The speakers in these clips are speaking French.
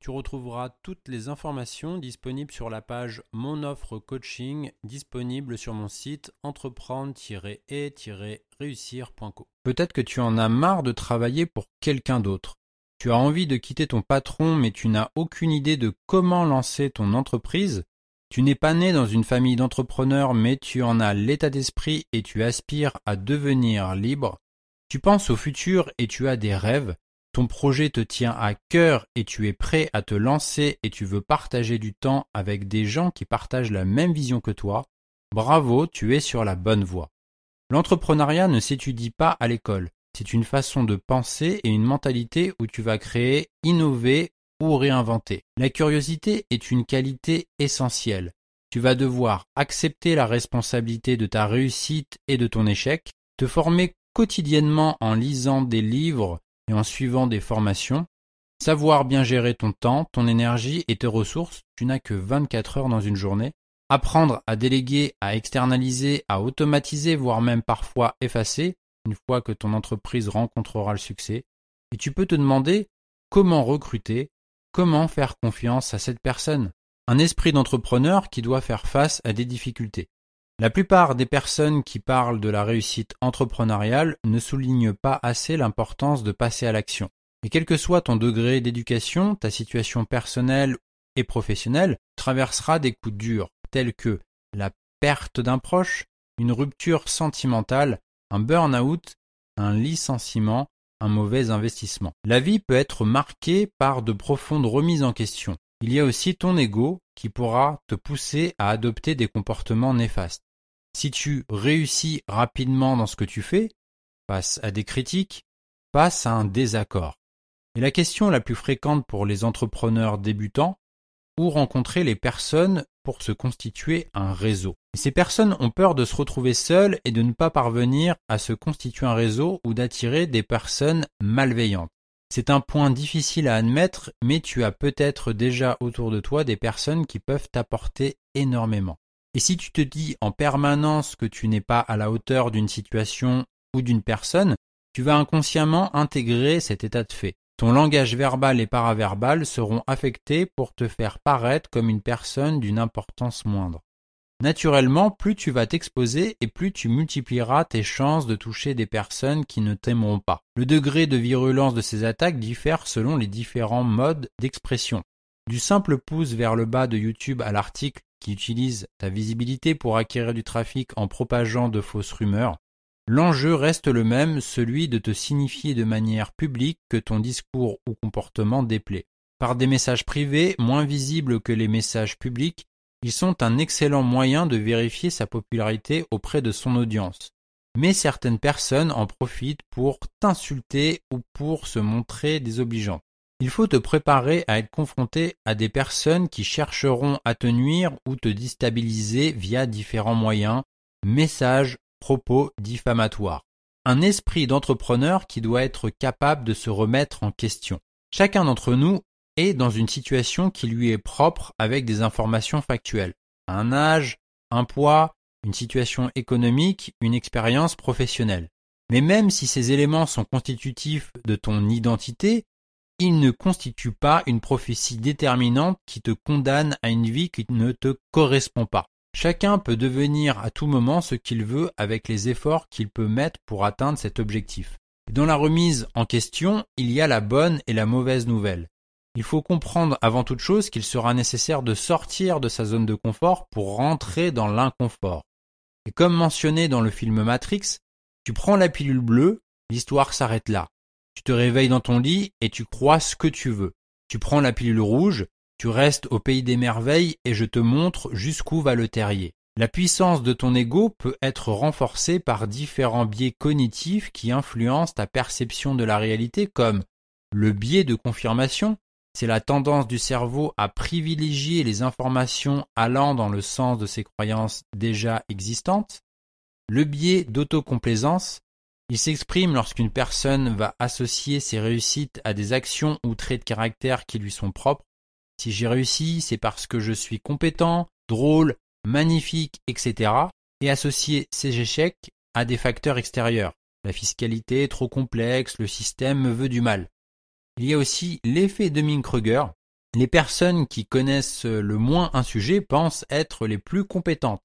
Tu retrouveras toutes les informations disponibles sur la page Mon offre coaching disponible sur mon site entreprendre-et-réussir.co. Peut-être que tu en as marre de travailler pour quelqu'un d'autre. Tu as envie de quitter ton patron mais tu n'as aucune idée de comment lancer ton entreprise. Tu n'es pas né dans une famille d'entrepreneurs mais tu en as l'état d'esprit et tu aspires à devenir libre. Tu penses au futur et tu as des rêves. Projet te tient à cœur et tu es prêt à te lancer et tu veux partager du temps avec des gens qui partagent la même vision que toi. Bravo, tu es sur la bonne voie. L'entrepreneuriat ne s'étudie pas à l'école. C'est une façon de penser et une mentalité où tu vas créer, innover ou réinventer. La curiosité est une qualité essentielle. Tu vas devoir accepter la responsabilité de ta réussite et de ton échec, te former quotidiennement en lisant des livres et en suivant des formations, savoir bien gérer ton temps, ton énergie et tes ressources, tu n'as que 24 heures dans une journée, apprendre à déléguer, à externaliser, à automatiser, voire même parfois effacer, une fois que ton entreprise rencontrera le succès, et tu peux te demander comment recruter, comment faire confiance à cette personne. Un esprit d'entrepreneur qui doit faire face à des difficultés. La plupart des personnes qui parlent de la réussite entrepreneuriale ne soulignent pas assez l'importance de passer à l'action. Et quel que soit ton degré d'éducation, ta situation personnelle et professionnelle, traversera des coups durs, tels que la perte d'un proche, une rupture sentimentale, un burn-out, un licenciement, un mauvais investissement. La vie peut être marquée par de profondes remises en question. Il y a aussi ton ego qui pourra te pousser à adopter des comportements néfastes. Si tu réussis rapidement dans ce que tu fais, face à des critiques, face à un désaccord. Et la question la plus fréquente pour les entrepreneurs débutants, où rencontrer les personnes pour se constituer un réseau. ces personnes ont peur de se retrouver seules et de ne pas parvenir à se constituer un réseau ou d'attirer des personnes malveillantes. C'est un point difficile à admettre, mais tu as peut-être déjà autour de toi des personnes qui peuvent t'apporter énormément. Et si tu te dis en permanence que tu n'es pas à la hauteur d'une situation ou d'une personne, tu vas inconsciemment intégrer cet état de fait. Ton langage verbal et paraverbal seront affectés pour te faire paraître comme une personne d'une importance moindre. Naturellement, plus tu vas t'exposer et plus tu multiplieras tes chances de toucher des personnes qui ne t'aimeront pas. Le degré de virulence de ces attaques diffère selon les différents modes d'expression. Du simple pouce vers le bas de YouTube à l'article qui utilise ta visibilité pour acquérir du trafic en propageant de fausses rumeurs, l'enjeu reste le même, celui de te signifier de manière publique que ton discours ou comportement déplaît. Par des messages privés, moins visibles que les messages publics, ils sont un excellent moyen de vérifier sa popularité auprès de son audience. Mais certaines personnes en profitent pour t'insulter ou pour se montrer désobligeantes. Il faut te préparer à être confronté à des personnes qui chercheront à te nuire ou te déstabiliser via différents moyens, messages, propos diffamatoires. Un esprit d'entrepreneur qui doit être capable de se remettre en question. Chacun d'entre nous est dans une situation qui lui est propre avec des informations factuelles. Un âge, un poids, une situation économique, une expérience professionnelle. Mais même si ces éléments sont constitutifs de ton identité, il ne constitue pas une prophétie déterminante qui te condamne à une vie qui ne te correspond pas. Chacun peut devenir à tout moment ce qu'il veut avec les efforts qu'il peut mettre pour atteindre cet objectif. Dans la remise en question, il y a la bonne et la mauvaise nouvelle. Il faut comprendre avant toute chose qu'il sera nécessaire de sortir de sa zone de confort pour rentrer dans l'inconfort. Et comme mentionné dans le film Matrix, tu prends la pilule bleue, l'histoire s'arrête là. Tu te réveilles dans ton lit et tu crois ce que tu veux. Tu prends la pilule rouge, tu restes au pays des merveilles et je te montre jusqu'où va le terrier. La puissance de ton ego peut être renforcée par différents biais cognitifs qui influencent ta perception de la réalité comme le biais de confirmation, c'est la tendance du cerveau à privilégier les informations allant dans le sens de ses croyances déjà existantes. Le biais d'autocomplaisance, il s'exprime lorsqu'une personne va associer ses réussites à des actions ou traits de caractère qui lui sont propres. Si j'ai réussi, c'est parce que je suis compétent, drôle, magnifique, etc. et associer ces échecs à des facteurs extérieurs. La fiscalité est trop complexe, le système me veut du mal. Il y a aussi l'effet de Dunning-Kruger. Les personnes qui connaissent le moins un sujet pensent être les plus compétentes.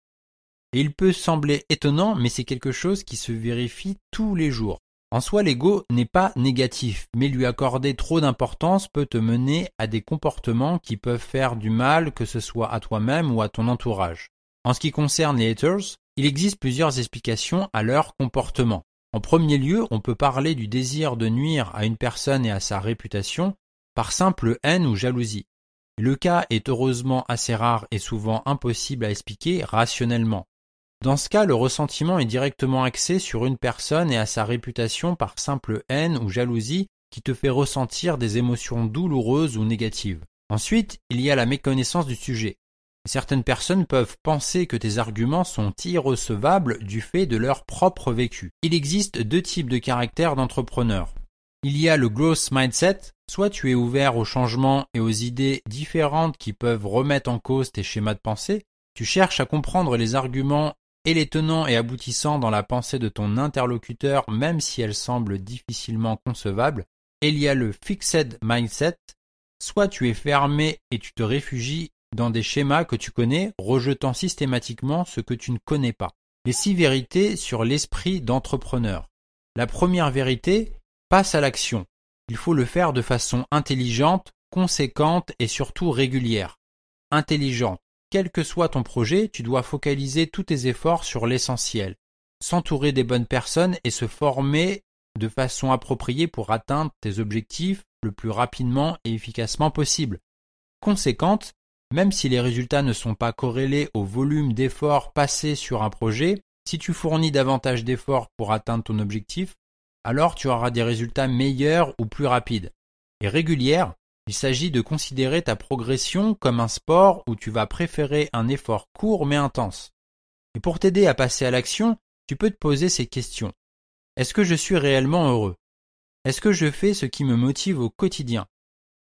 Et il peut sembler étonnant, mais c'est quelque chose qui se vérifie tous les jours. En soi, l'ego n'est pas négatif, mais lui accorder trop d'importance peut te mener à des comportements qui peuvent faire du mal, que ce soit à toi-même ou à ton entourage. En ce qui concerne les haters, il existe plusieurs explications à leur comportement. En premier lieu, on peut parler du désir de nuire à une personne et à sa réputation par simple haine ou jalousie. Le cas est heureusement assez rare et souvent impossible à expliquer rationnellement. Dans ce cas, le ressentiment est directement axé sur une personne et à sa réputation par simple haine ou jalousie qui te fait ressentir des émotions douloureuses ou négatives. Ensuite, il y a la méconnaissance du sujet. Certaines personnes peuvent penser que tes arguments sont irrecevables du fait de leur propre vécu. Il existe deux types de caractères d'entrepreneurs. Il y a le growth mindset, soit tu es ouvert au changement et aux idées différentes qui peuvent remettre en cause tes schémas de pensée, tu cherches à comprendre les arguments et les tenants et aboutissants dans la pensée de ton interlocuteur même si elle semble difficilement concevable, il y a le fixed mindset, soit tu es fermé et tu te réfugies dans des schémas que tu connais, rejetant systématiquement ce que tu ne connais pas. Les six vérités sur l'esprit d'entrepreneur. La première vérité, passe à l'action. Il faut le faire de façon intelligente, conséquente et surtout régulière. Intelligente. Quel que soit ton projet, tu dois focaliser tous tes efforts sur l'essentiel. S'entourer des bonnes personnes et se former de façon appropriée pour atteindre tes objectifs le plus rapidement et efficacement possible. Conséquente, même si les résultats ne sont pas corrélés au volume d'efforts passés sur un projet, si tu fournis davantage d'efforts pour atteindre ton objectif, alors tu auras des résultats meilleurs ou plus rapides. Et régulière, il s'agit de considérer ta progression comme un sport où tu vas préférer un effort court mais intense. Et pour t'aider à passer à l'action, tu peux te poser ces questions. Est-ce que je suis réellement heureux? Est-ce que je fais ce qui me motive au quotidien?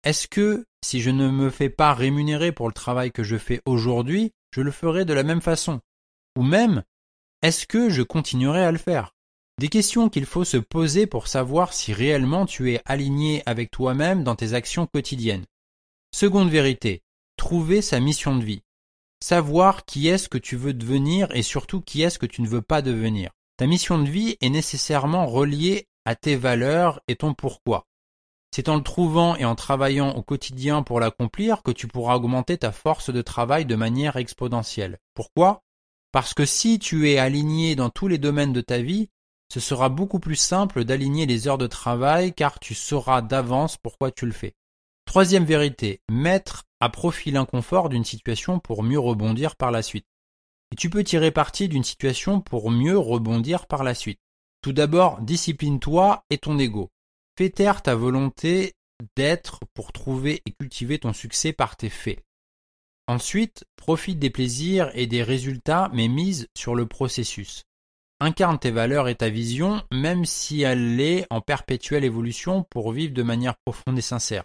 Est-ce que si je ne me fais pas rémunérer pour le travail que je fais aujourd'hui, je le ferai de la même façon? Ou même, est-ce que je continuerai à le faire? Des questions qu'il faut se poser pour savoir si réellement tu es aligné avec toi-même dans tes actions quotidiennes. Seconde vérité, trouver sa mission de vie. Savoir qui est-ce que tu veux devenir et surtout qui est-ce que tu ne veux pas devenir. Ta mission de vie est nécessairement reliée à tes valeurs et ton pourquoi. C'est en le trouvant et en travaillant au quotidien pour l'accomplir que tu pourras augmenter ta force de travail de manière exponentielle. Pourquoi? Parce que si tu es aligné dans tous les domaines de ta vie, ce sera beaucoup plus simple d'aligner les heures de travail car tu sauras d'avance pourquoi tu le fais. Troisième vérité, mettre à profit l'inconfort d'une situation pour mieux rebondir par la suite. Et tu peux tirer parti d'une situation pour mieux rebondir par la suite. Tout d'abord, discipline-toi et ton ego. Fais taire ta volonté d'être pour trouver et cultiver ton succès par tes faits. Ensuite, profite des plaisirs et des résultats, mais mise sur le processus. Incarne tes valeurs et ta vision, même si elle est en perpétuelle évolution pour vivre de manière profonde et sincère.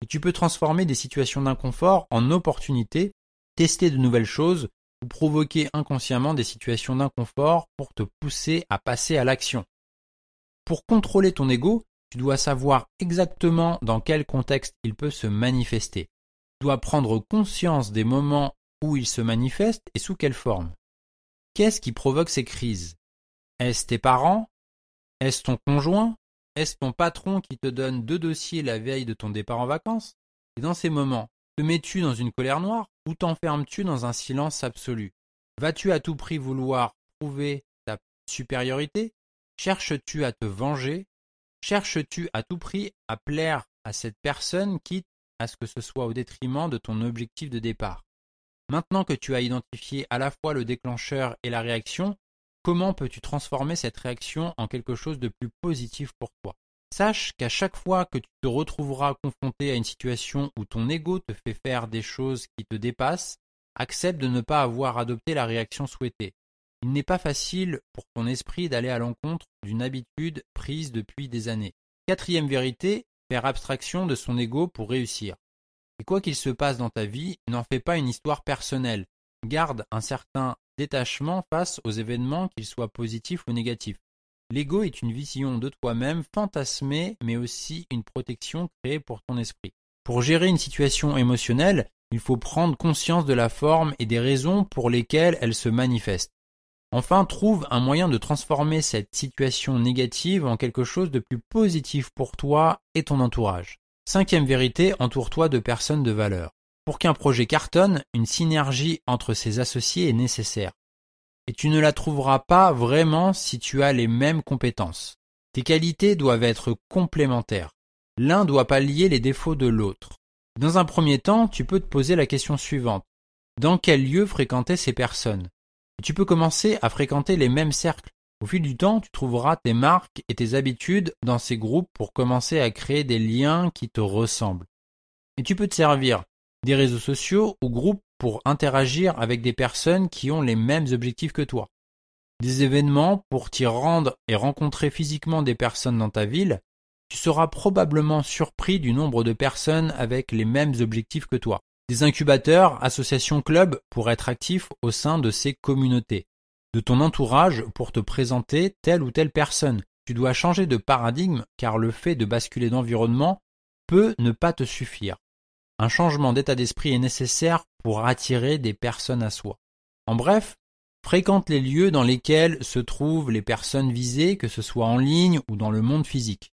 Et tu peux transformer des situations d'inconfort en opportunités, tester de nouvelles choses ou provoquer inconsciemment des situations d'inconfort pour te pousser à passer à l'action. Pour contrôler ton ego, tu dois savoir exactement dans quel contexte il peut se manifester. Tu dois prendre conscience des moments où il se manifeste et sous quelle forme. Qu'est-ce qui provoque ces crises? Est-ce tes parents? Est-ce ton conjoint? Est-ce ton patron qui te donne deux dossiers la veille de ton départ en vacances? Et dans ces moments, te mets-tu dans une colère noire ou t'enfermes-tu dans un silence absolu? Vas-tu à tout prix vouloir prouver ta supériorité? Cherches-tu à te venger? Cherches-tu à tout prix à plaire à cette personne, quitte à ce que ce soit au détriment de ton objectif de départ? Maintenant que tu as identifié à la fois le déclencheur et la réaction, comment peux-tu transformer cette réaction en quelque chose de plus positif pour toi? Sache qu'à chaque fois que tu te retrouveras confronté à une situation où ton ego te fait faire des choses qui te dépassent, accepte de ne pas avoir adopté la réaction souhaitée. Il n'est pas facile pour ton esprit d'aller à l'encontre d'une habitude prise depuis des années. Quatrième vérité, faire abstraction de son ego pour réussir. Et quoi qu'il se passe dans ta vie, n'en fais pas une histoire personnelle. Garde un certain détachement face aux événements, qu'ils soient positifs ou négatifs. L'ego est une vision de toi-même fantasmée, mais aussi une protection créée pour ton esprit. Pour gérer une situation émotionnelle, il faut prendre conscience de la forme et des raisons pour lesquelles elle se manifeste. Enfin, trouve un moyen de transformer cette situation négative en quelque chose de plus positif pour toi et ton entourage. Cinquième vérité, entoure-toi de personnes de valeur. Pour qu'un projet cartonne, une synergie entre ses associés est nécessaire. Et tu ne la trouveras pas vraiment si tu as les mêmes compétences. Tes qualités doivent être complémentaires. L'un doit pallier les défauts de l'autre. Dans un premier temps, tu peux te poser la question suivante. Dans quel lieu fréquentaient ces personnes? Tu peux commencer à fréquenter les mêmes cercles. Au fil du temps, tu trouveras tes marques et tes habitudes dans ces groupes pour commencer à créer des liens qui te ressemblent. Et tu peux te servir des réseaux sociaux ou groupes pour interagir avec des personnes qui ont les mêmes objectifs que toi. Des événements pour t'y rendre et rencontrer physiquement des personnes dans ta ville, tu seras probablement surpris du nombre de personnes avec les mêmes objectifs que toi. Des incubateurs, associations, clubs pour être actifs au sein de ces communautés de ton entourage pour te présenter telle ou telle personne. Tu dois changer de paradigme car le fait de basculer d'environnement peut ne pas te suffire. Un changement d'état d'esprit est nécessaire pour attirer des personnes à soi. En bref, fréquente les lieux dans lesquels se trouvent les personnes visées, que ce soit en ligne ou dans le monde physique.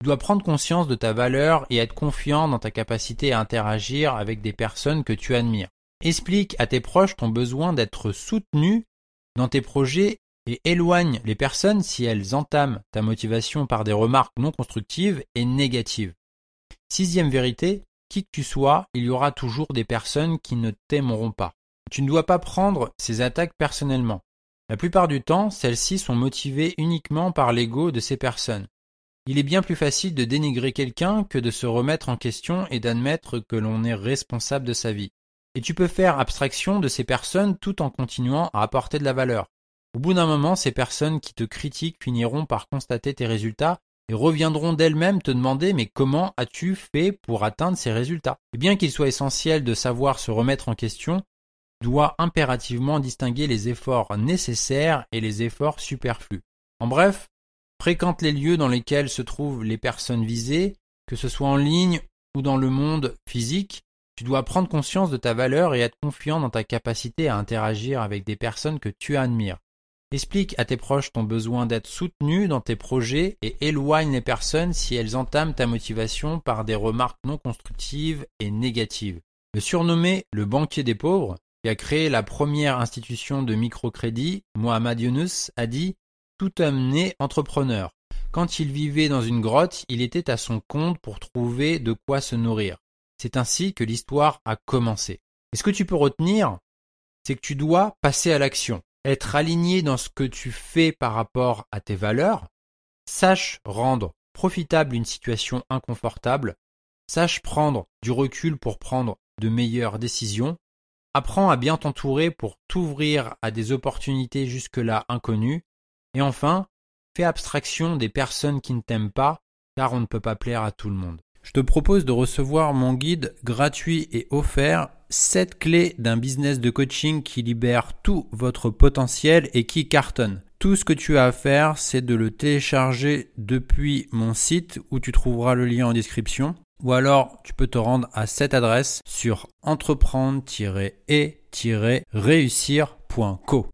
Tu dois prendre conscience de ta valeur et être confiant dans ta capacité à interagir avec des personnes que tu admires. Explique à tes proches ton besoin d'être soutenu dans tes projets et éloigne les personnes si elles entament ta motivation par des remarques non constructives et négatives. Sixième vérité, qui que tu sois, il y aura toujours des personnes qui ne t'aimeront pas. Tu ne dois pas prendre ces attaques personnellement. La plupart du temps, celles-ci sont motivées uniquement par l'ego de ces personnes. Il est bien plus facile de dénigrer quelqu'un que de se remettre en question et d'admettre que l'on est responsable de sa vie. Et tu peux faire abstraction de ces personnes tout en continuant à apporter de la valeur. Au bout d'un moment, ces personnes qui te critiquent finiront par constater tes résultats et reviendront d'elles-mêmes te demander mais comment as-tu fait pour atteindre ces résultats? Et bien qu'il soit essentiel de savoir se remettre en question, doit impérativement distinguer les efforts nécessaires et les efforts superflus. En bref, fréquente les lieux dans lesquels se trouvent les personnes visées, que ce soit en ligne ou dans le monde physique, tu dois prendre conscience de ta valeur et être confiant dans ta capacité à interagir avec des personnes que tu admires. Explique à tes proches ton besoin d'être soutenu dans tes projets et éloigne les personnes si elles entament ta motivation par des remarques non constructives et négatives. Le surnommé le banquier des pauvres, qui a créé la première institution de microcrédit, Mohamed Yunus, a dit Tout homme né entrepreneur. Quand il vivait dans une grotte, il était à son compte pour trouver de quoi se nourrir. C'est ainsi que l'histoire a commencé. Et ce que tu peux retenir, c'est que tu dois passer à l'action, être aligné dans ce que tu fais par rapport à tes valeurs, sache rendre profitable une situation inconfortable, sache prendre du recul pour prendre de meilleures décisions, apprends à bien t'entourer pour t'ouvrir à des opportunités jusque-là inconnues, et enfin, fais abstraction des personnes qui ne t'aiment pas, car on ne peut pas plaire à tout le monde. Je te propose de recevoir mon guide gratuit et offert 7 clés d'un business de coaching qui libère tout votre potentiel et qui cartonne. Tout ce que tu as à faire, c'est de le télécharger depuis mon site où tu trouveras le lien en description. Ou alors, tu peux te rendre à cette adresse sur entreprendre-et-réussir.co.